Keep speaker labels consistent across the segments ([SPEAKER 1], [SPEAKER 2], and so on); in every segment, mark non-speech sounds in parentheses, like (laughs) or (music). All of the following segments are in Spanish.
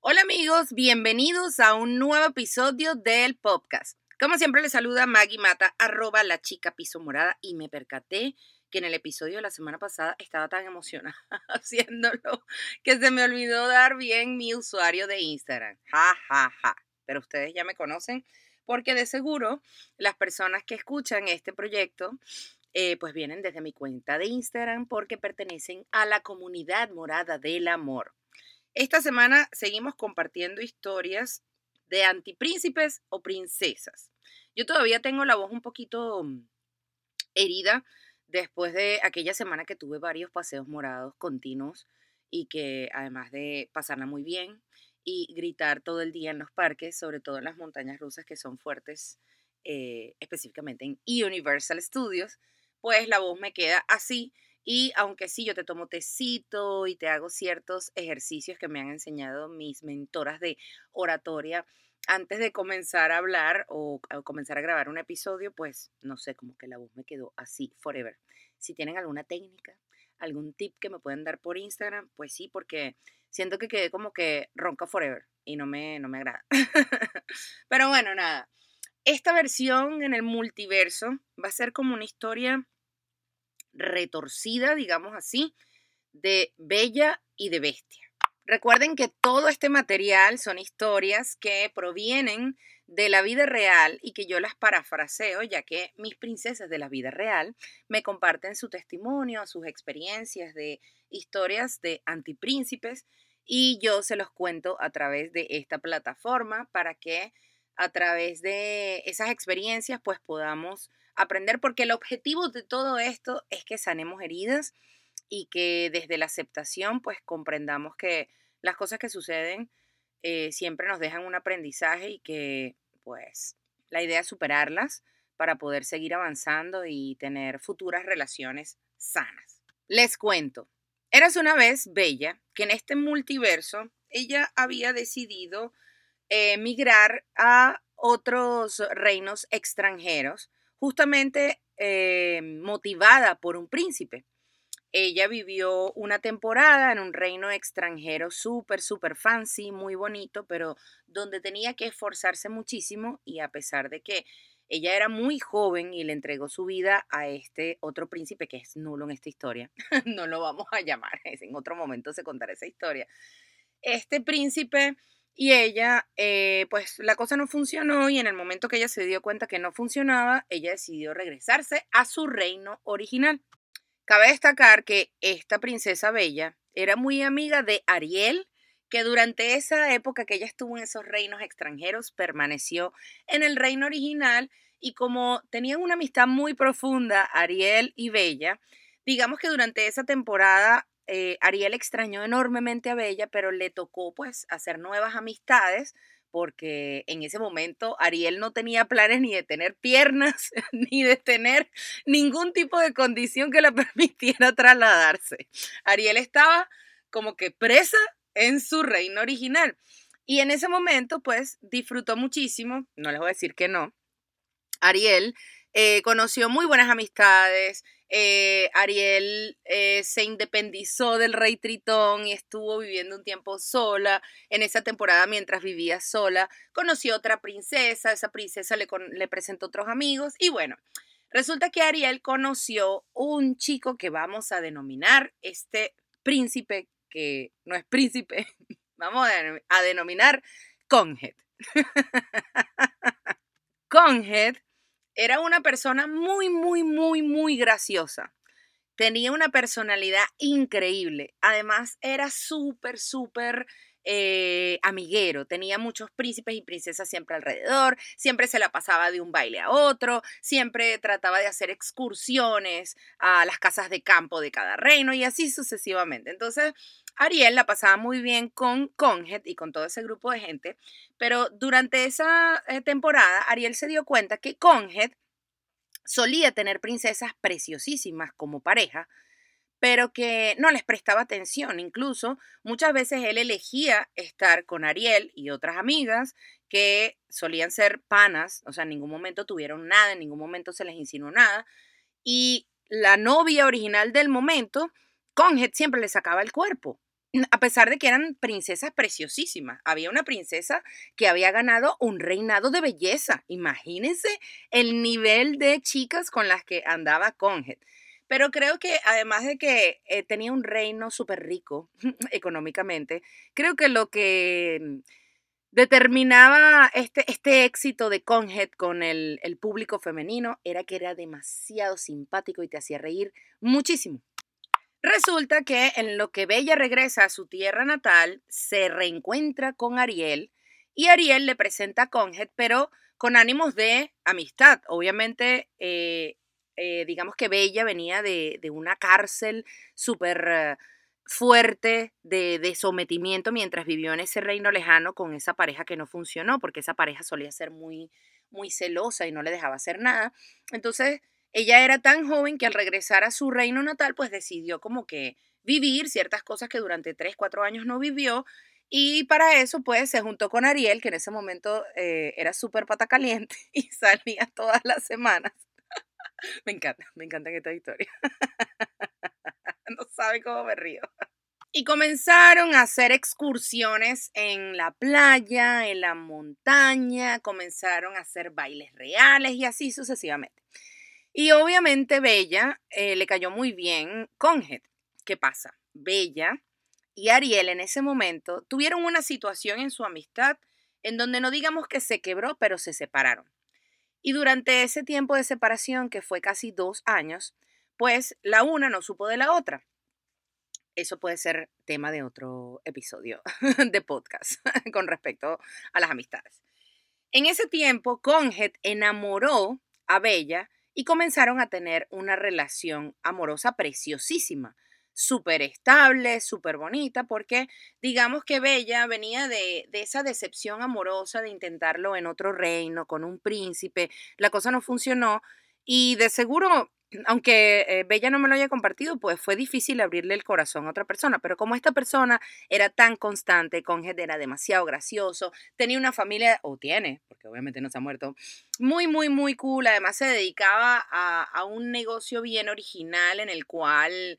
[SPEAKER 1] Hola amigos, bienvenidos a un nuevo episodio del podcast. Como siempre les saluda Maggie Mata, arroba la chica piso morada y me percaté que en el episodio de la semana pasada estaba tan emocionada (laughs) haciéndolo que se me olvidó dar bien mi usuario de Instagram. Ja, ja, ja. Pero ustedes ya me conocen porque de seguro las personas que escuchan este proyecto eh, pues vienen desde mi cuenta de Instagram porque pertenecen a la comunidad morada del amor. Esta semana seguimos compartiendo historias de antipríncipes o princesas. Yo todavía tengo la voz un poquito mm, herida después de aquella semana que tuve varios paseos morados continuos y que además de pasarla muy bien y gritar todo el día en los parques, sobre todo en las montañas rusas que son fuertes, eh, específicamente en Universal Studios, pues la voz me queda así. Y aunque sí, yo te tomo tecito y te hago ciertos ejercicios que me han enseñado mis mentoras de oratoria antes de comenzar a hablar o, comenzar a grabar un episodio, pues no sé, como que la voz me quedó así forever. Si tienen alguna técnica, algún tip que me pueden dar por Instagram, pues sí, porque siento que quedé como que ronca forever y no me, no me agrada. (laughs) Pero bueno, nada. Esta versión en el multiverso va a ser como una historia retorcida, digamos así, de Bella y de Bestia. Recuerden que todo este material son historias que provienen de la vida real y que yo las parafraseo, ya que mis princesas de la vida real me comparten su testimonio, sus experiencias de historias de antipríncipes y yo se los cuento a través de esta plataforma para que a través de esas experiencias pues podamos aprender porque el objetivo de todo esto es que sanemos heridas y que desde la aceptación pues comprendamos que las cosas que suceden eh, siempre nos dejan un aprendizaje y que pues la idea es superarlas para poder seguir avanzando y tener futuras relaciones sanas. Les cuento, eras una vez Bella que en este multiverso ella había decidido emigrar a otros reinos extranjeros justamente eh, motivada por un príncipe. Ella vivió una temporada en un reino extranjero súper, súper fancy, muy bonito, pero donde tenía que esforzarse muchísimo y a pesar de que ella era muy joven y le entregó su vida a este otro príncipe que es nulo en esta historia, (laughs) no lo vamos a llamar, en otro momento se contará esa historia. Este príncipe y ella, eh, pues la cosa no funcionó y en el momento que ella se dio cuenta que no funcionaba, ella decidió regresarse a su reino original. Cabe destacar que esta princesa bella era muy amiga de Ariel, que durante esa época que ella estuvo en esos reinos extranjeros permaneció en el reino original y como tenían una amistad muy profunda, Ariel y Bella, digamos que durante esa temporada eh, Ariel extrañó enormemente a Bella, pero le tocó pues hacer nuevas amistades porque en ese momento Ariel no tenía planes ni de tener piernas, (laughs) ni de tener ningún tipo de condición que le (laughs) permitiera trasladarse. Ariel estaba como que presa en su reino original. Y en ese momento, pues, disfrutó muchísimo, no les voy a decir que no. Ariel eh, conoció muy buenas amistades, eh, Ariel eh, se independizó del rey Tritón y estuvo viviendo un tiempo sola. En esa temporada, mientras vivía sola, conoció otra princesa, esa princesa le, presentó otros amigos y bueno, resulta que Ariel conoció un chico que vamos a denominar este príncipe, que no es príncipe, (laughs) vamos a denominar Conhead. (laughs) Conhead era una persona muy, muy, muy, muy graciosa. Tenía una personalidad increíble. Además, era súper, súper eh, amiguero. Tenía muchos príncipes y princesas siempre alrededor. Siempre se la pasaba de un baile a otro. Siempre trataba de hacer excursiones a las casas de campo de cada reino y así sucesivamente. Entonces, Ariel la pasaba muy bien con Conhead y con todo ese grupo de gente, pero durante esa eh, temporada Ariel se dio cuenta que Conhead solía tener princesas preciosísimas como pareja, pero que no les prestaba atención. Incluso muchas veces él elegía estar con Ariel y otras amigas que solían ser panas, o sea, en ningún momento tuvieron nada, en ningún momento se les insinuó nada. Y la novia original del momento, Conjet, siempre le sacaba el cuerpo a pesar de que eran princesas preciosísimas. Había una princesa que había ganado un reinado de belleza. Imagínense el nivel de chicas con las que andaba Conjet. Pero creo que además de que eh, tenía un reino súper rico (laughs) económicamente, creo que lo que mm, determinaba este, este éxito de Conjet con el, el público femenino era que era demasiado simpático y te hacía reír muchísimo. Resulta que en lo que Bella regresa a su tierra natal, se reencuentra con Ariel y Ariel le presenta a Conjet, pero con ánimos de amistad. Obviamente, eh, eh, digamos que Bella venía de, una cárcel súper eh, fuerte de, de, sometimiento mientras vivió en ese reino lejano con esa pareja que no funcionó, porque esa pareja solía ser muy, muy celosa y no le dejaba hacer nada. Entonces, ella era tan joven que al regresar a su reino natal, pues decidió como que vivir ciertas cosas que durante 3, 4 años no vivió. Y para eso, pues, se juntó con Ariel, que en ese momento eh, era súper pata caliente (laughs) y salía todas las semanas. (laughs) me encanta, me encanta esta historia. (laughs) no sabe cómo me río. Y comenzaron a hacer excursiones en la playa, en la montaña, comenzaron a hacer bailes reales y así sucesivamente. Y obviamente Bella eh, le cayó muy bien Conjet. ¿Qué pasa? Bella y Ariel en ese momento tuvieron una situación en su amistad en donde no digamos que se quebró, pero se separaron. Y durante ese tiempo de separación, que fue casi dos años, pues la una no supo de la otra. Eso puede ser tema de otro episodio (laughs) de podcast (laughs) con respecto a las amistades. En ese tiempo, Conjet enamoró a Bella y comenzaron a tener una relación amorosa preciosísima, súper estable, súper bonita, porque digamos que Bella venía de, de, esa decepción amorosa de intentarlo en otro reino, con un príncipe, la cosa no funcionó y de seguro aunque eh, Bella no me lo haya compartido, pues fue difícil abrirle el corazón a otra persona, pero como esta persona era tan constante, Conjet era demasiado gracioso, tenía una familia, o tiene, porque obviamente no se ha muerto, muy, muy, muy cool, además se dedicaba a, un negocio bien original en el cual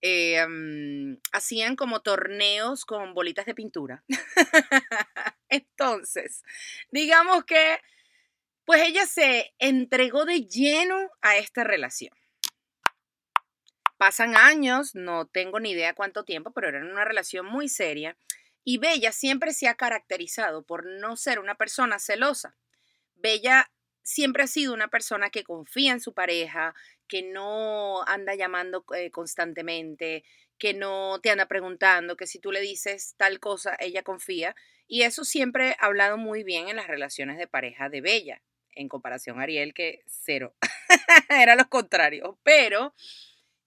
[SPEAKER 1] eh, mm, hacían como torneos con bolitas de pintura. (laughs) Entonces, digamos que pues ella se entregó de lleno a esta relación. Pasan años, no tengo ni idea cuánto tiempo, pero era una relación muy seria. Y Bella siempre se ha caracterizado por no ser una persona celosa. Bella siempre ha sido una persona que confía en su pareja, que no anda llamando eh, constantemente, que no te anda preguntando, que si tú le dices tal cosa, ella confía. Y eso siempre ha hablado muy bien en las relaciones de pareja de Bella en comparación a Ariel, que cero. (laughs) Era lo contrario. Pero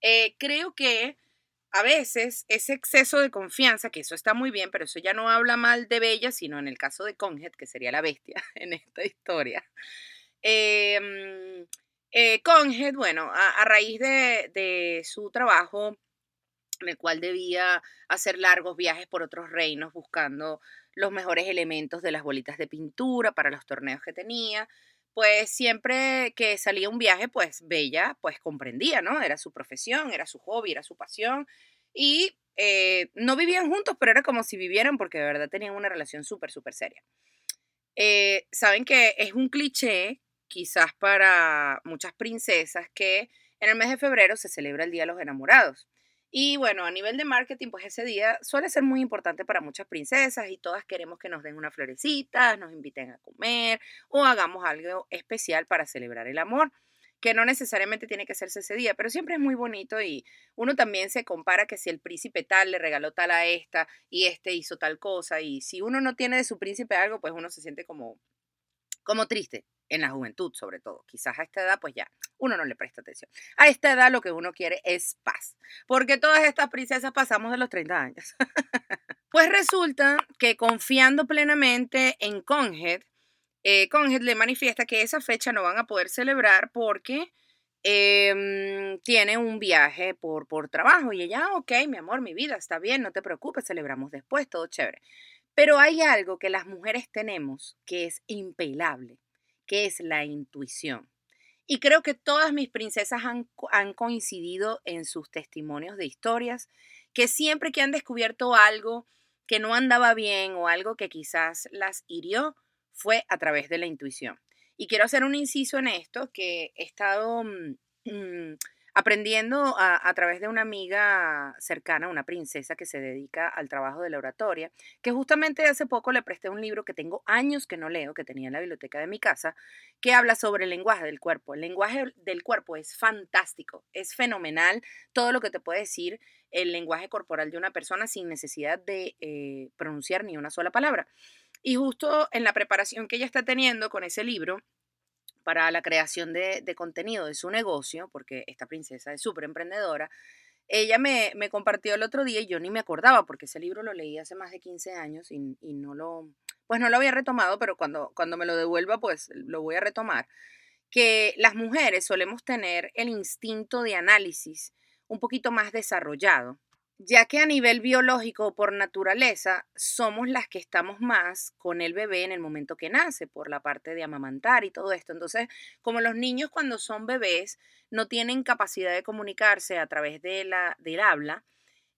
[SPEAKER 1] eh, creo que a veces ese exceso de confianza, que eso está muy bien, pero eso ya no habla mal de Bella, sino en el caso de Conjet, que sería la bestia (laughs) en esta historia. Eh, eh, bueno, a, raíz de, de su trabajo en el cual debía hacer largos viajes por otros reinos buscando los mejores elementos de las bolitas de pintura para los torneos que tenía pues siempre que salía un viaje, pues Bella pues comprendía, ¿no? Era su profesión, era su hobby, era su pasión y eh, no vivían juntos, pero era como si vivieran porque de verdad tenían una relación súper, súper seria. Eh, Saben que es un cliché, quizás para muchas princesas, que en el mes de febrero se celebra el Día de los Enamorados. Y bueno, a nivel de marketing, pues ese día suele ser muy importante para muchas princesas y todas queremos que nos den una florecita, nos inviten a comer o hagamos algo especial para celebrar el amor, que no necesariamente tiene que hacerse ese día, pero siempre es muy bonito y uno también se compara que si el príncipe tal le regaló tal a esta y este hizo tal cosa y si uno no tiene de su príncipe algo, pues uno se siente como, como triste en la juventud sobre todo. Quizás a esta edad pues ya uno no le presta atención. A esta edad lo que uno quiere es paz, porque todas estas princesas pasamos de los 30 años. (laughs) pues resulta que confiando plenamente en Conjet, eh, Conjet le manifiesta que esa fecha no van a poder celebrar porque em, tiene un viaje por, por trabajo y ella, "Ah, ok, mi amor, mi vida, está bien, no te preocupes, celebramos después, todo chévere. Pero hay algo que las mujeres tenemos que es impelable, que es la intuición. Y creo que todas mis princesas han, co- han coincidido en sus testimonios de historias, que siempre que han descubierto algo que no andaba bien o algo que quizás las hirió, fue a través de la intuición. Y quiero hacer un inciso en esto, que he estado mm, aprendiendo a, través de una amiga cercana, una princesa que se dedica al trabajo de la oratoria, que justamente hace poco le presté un libro que tengo años que no leo, que tenía en la biblioteca de mi casa, que habla sobre el lenguaje del cuerpo. El lenguaje del cuerpo es fantástico, es fenomenal todo lo que te puede decir el lenguaje corporal de una persona sin necesidad de eh, pronunciar ni una sola palabra. Y justo en la preparación que ella está teniendo con ese libro para la creación de, de contenido de su negocio, porque esta princesa es súper emprendedora, ella me, me compartió el otro día y yo ni me acordaba, porque ese libro lo leí hace más de 15 años y, y no lo, pues no lo había retomado, pero cuando, cuando me lo devuelva, pues lo voy a retomar, que las mujeres solemos tener el instinto de análisis un poquito más desarrollado, ya que a nivel biológico, por naturaleza, somos las que estamos más con el bebé en el momento que nace, por la parte de amamantar y todo esto. Entonces, como los niños cuando son bebés no tienen capacidad de comunicarse a través de la, del habla,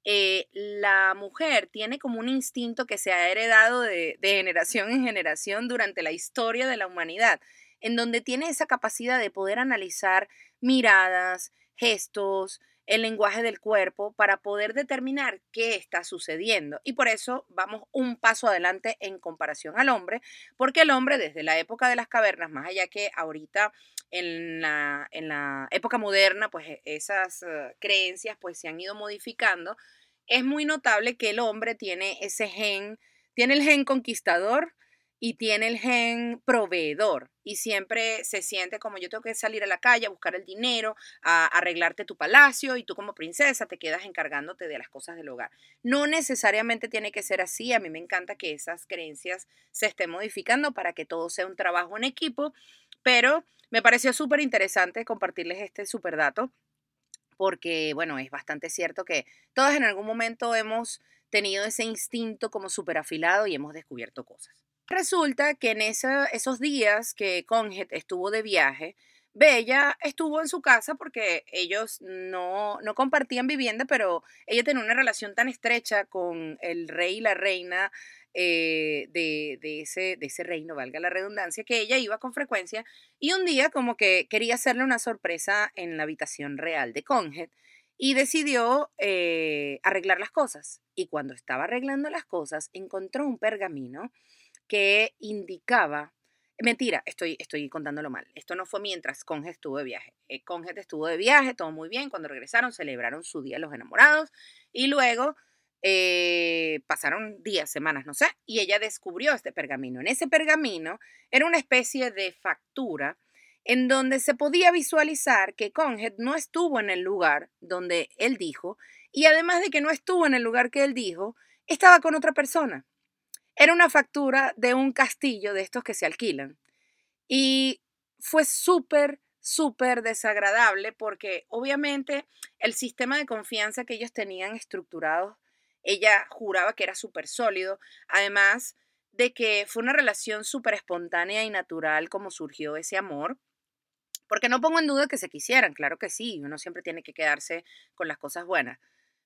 [SPEAKER 1] eh, la mujer tiene como un instinto que se ha heredado de, de generación en generación durante la historia de la humanidad, en donde tiene esa capacidad de poder analizar miradas, gestos, el lenguaje del cuerpo para poder determinar qué está sucediendo. Y por eso vamos un paso adelante en comparación al hombre, porque el hombre desde la época de las cavernas, más allá que ahorita en la, en la época moderna, pues e- esas eh, creencias pues se han ido modificando, es muy notable que el hombre tiene ese gen, tiene el gen conquistador y tiene el gen proveedor y siempre se siente como yo tengo que salir a la calle a buscar el dinero, a arreglarte tu palacio y tú como princesa te quedas encargándote de las cosas del hogar. No necesariamente tiene que ser así, a mí me encanta que esas creencias se estén modificando para que todo sea un trabajo en equipo, pero me pareció súper interesante compartirles este súper dato porque, bueno, es bastante cierto que todas en algún momento hemos tenido ese instinto como súper afilado y hemos descubierto cosas. Resulta que en esos días que Conjet estuvo de viaje, Bella estuvo en su casa porque ellos no, no compartían vivienda, pero ella tenía una relación tan estrecha con el rey y la reina eh, de, de ese, de ese reino, valga la redundancia, que ella iba con frecuencia y un día como que quería hacerle una sorpresa en la habitación real de Conjet y decidió eh, arreglar las cosas. Y cuando estaba arreglando las cosas, encontró un pergamino que indicaba, mentira, estoy, estoy contándolo mal, esto no fue mientras Conjet estuvo de viaje. Eh, Conjet estuvo de viaje, todo muy bien, cuando regresaron celebraron su día los enamorados y luego eh, pasaron días, semanas, no sé, y ella descubrió este pergamino. En ese pergamino era una especie de factura en donde se podía visualizar que Conjet no estuvo en el lugar donde él dijo, y además de que no estuvo en el lugar que él dijo, estaba con otra persona. Era una factura de un castillo de estos que se alquilan. Y fue súper, súper desagradable porque obviamente el sistema de confianza que ellos tenían estructurado, ella juraba que era súper sólido. Además de que fue una relación súper espontánea y natural como surgió ese amor. Porque no pongo en duda que se quisieran, claro que sí, uno siempre tiene que quedarse con las cosas buenas.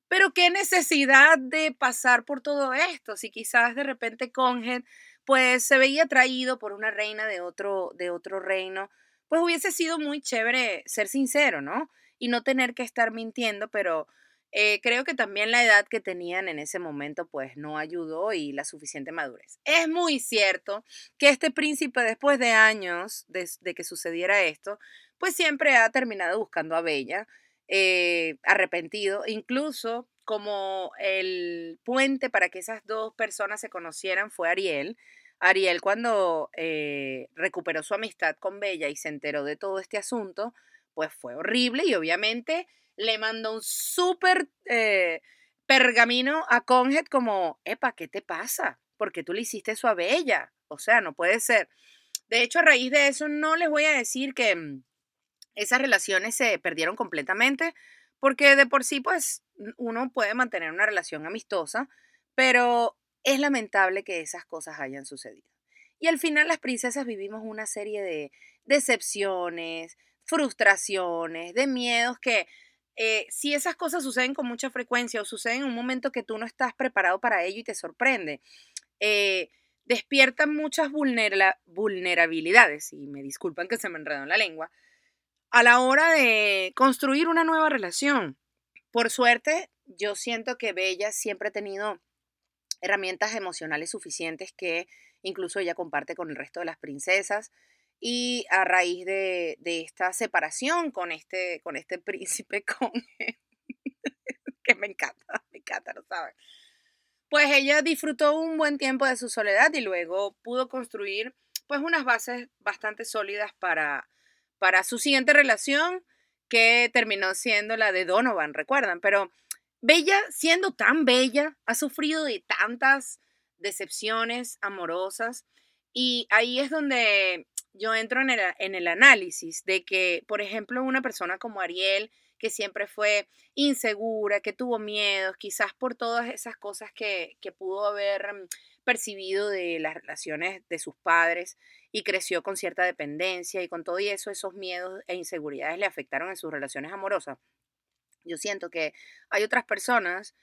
[SPEAKER 1] Pero qué necesidad de pasar por todo esto, si quizás de repente Conjet pues se veía atraído por una reina de otro, de otro reino, pues hubiese sido muy chévere ser sincero, ¿no? Y no tener que estar mintiendo, pero eh, creo que también la edad que tenían en ese momento pues no ayudó y la suficiente madurez. Es muy cierto que este príncipe después de años de, de que sucediera esto, pues siempre ha terminado buscando a Bella eh, arrepentido, incluso como el puente para que esas dos personas se conocieran fue Ariel. Ariel cuando eh, recuperó su amistad con Bella y se enteró de todo este asunto, pues fue horrible y obviamente le mandó un súper eh, pergamino a Conjet como, epa, ¿qué te pasa? Porque tú le hiciste eso a Bella. O sea, no puede ser. De hecho, a raíz de eso, no les voy a decir que... esas relaciones se perdieron completamente porque de por sí, pues, uno puede mantener una relación amistosa, pero es lamentable que esas cosas hayan sucedido. Y al final las princesas vivimos una serie de decepciones, frustraciones, de miedos que eh, si esas cosas suceden con mucha frecuencia o suceden en un momento que tú no estás preparado para ello y te sorprende, eh, despiertan muchas vulnerabilidades, y me disculpan que se me enredó en la lengua, a la hora de construir una nueva relación. Por suerte, yo siento que Bella siempre ha tenido herramientas emocionales suficientes que incluso ella comparte con el resto de las princesas. Y a raíz de, esta separación con este, con este (laughs) príncipe, con (laughs) que me encanta, me encanta, ¿no sabes? Pues ella disfrutó un buen tiempo de su soledad y luego pudo construir pues unas bases bastante sólidas para, para su siguiente relación, que terminó siendo la de Donovan, recuerdan, pero Bella, siendo tan bella, ha sufrido de tantas decepciones amorosas y ahí es donde yo entro en el, en el análisis de que, por ejemplo, una persona como Ariel, que siempre fue insegura, que tuvo miedos, quizás por todas esas cosas que, que pudo haber mm, percibido de las relaciones de sus padres y creció con cierta dependencia y con todo eso, esos miedos e inseguridades le afectaron en sus relaciones amorosas. Yo siento que hay otras personas,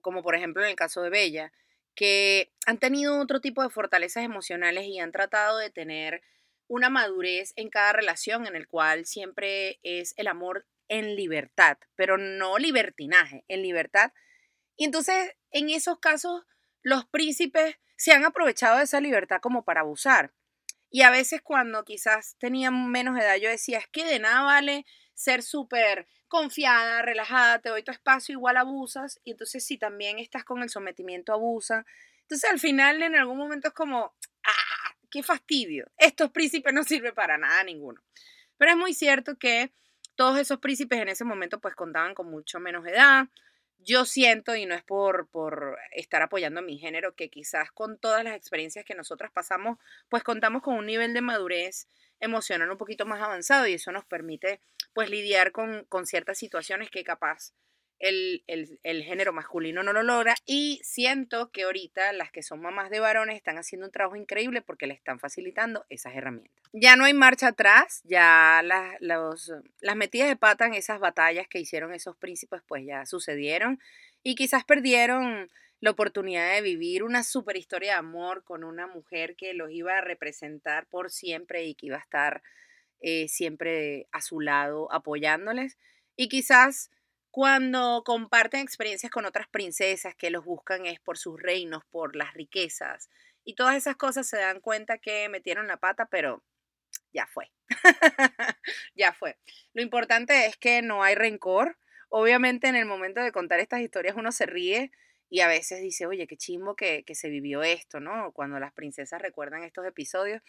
[SPEAKER 1] como por ejemplo en el caso de Bella, que han tenido otro tipo de fortalezas emocionales y han tratado de tener una madurez en cada relación en el cual siempre es el amor en libertad, pero no libertinaje, en libertad. Y entonces, en esos casos, los príncipes se han aprovechado de esa libertad como para abusar. Y a veces cuando quizás tenían menos edad, yo decía, es que de nada vale ser súper confiada, relajada, te doy tu espacio, igual abusas. Y entonces si también estás con el sometimiento, abusa. Entonces al final en algún momento es como, ah, qué fastidio. Estos príncipes no sirven para nada ninguno. Pero es muy cierto que todos esos príncipes en ese momento pues contaban con mucho menos edad. Yo siento, y no es por, por estar apoyando mi género, que quizás con todas las experiencias que nosotras pasamos, pues contamos con un nivel de madurez emocional un poquito más avanzado y eso nos permite pues lidiar con, con ciertas situaciones que capaz el, género masculino no lo logra y siento que ahorita las que son mamás de varones están haciendo un trabajo increíble porque le están facilitando esas herramientas. Ya no hay marcha atrás, ya las, las metidas de pata en esas batallas que hicieron esos príncipes pues ya sucedieron y quizás perdieron la oportunidad de vivir una super historia de amor con una mujer que los iba a representar por siempre y que iba a estar eh, siempre a su lado apoyándoles. Y quizás cuando comparten experiencias con otras princesas que los buscan es por sus reinos, por las riquezas y todas esas cosas se dan cuenta que metieron la pata, pero ya fue. (laughs) ya fue. Lo importante es que no hay rencor. Obviamente en el momento de contar estas historias uno se ríe, y a veces dice, oye, qué chimbo que, que se vivió esto, ¿no? Cuando las princesas recuerdan estos episodios.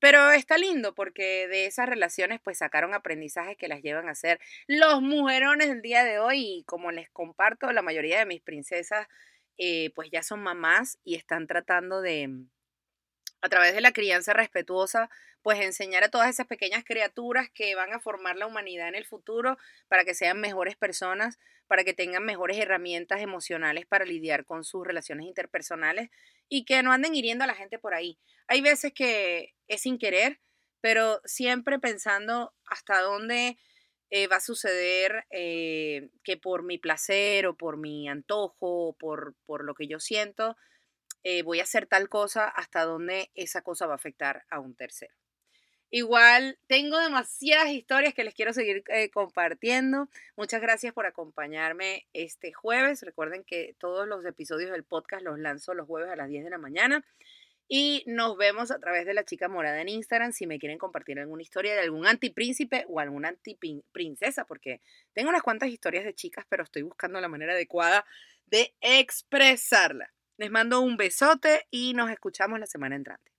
[SPEAKER 1] Pero está lindo porque de esas relaciones pues sacaron aprendizajes que las llevan a ser los mujerones del día de hoy y como les comparto, la mayoría de mis princesas eh, pues ya son mamás y están tratando de, a través de la crianza respetuosa, pues enseñar a todas esas pequeñas criaturas que van a formar la humanidad en el futuro para que sean mejores personas, para que tengan mejores herramientas emocionales para lidiar con sus relaciones interpersonales y que no anden hiriendo a la gente por ahí. Hay veces que es sin querer, pero siempre pensando hasta dónde eh, va a suceder eh, que por mi placer o por mi antojo o por, por lo que yo siento, eh, voy a hacer tal cosa hasta donde esa cosa va a afectar a un tercero. Igual tengo demasiadas historias que les quiero seguir eh, compartiendo. Muchas gracias por acompañarme este jueves. Recuerden que todos los episodios del podcast los lanzo los jueves a las 10 de la mañana. Y nos vemos a través de la chica morada en Instagram si me quieren compartir alguna historia de algún antipríncipe o alguna antiprincesa, porque tengo unas cuantas historias de chicas, pero estoy buscando la manera adecuada de expresarla. Les mando un besote y nos escuchamos la semana entrante.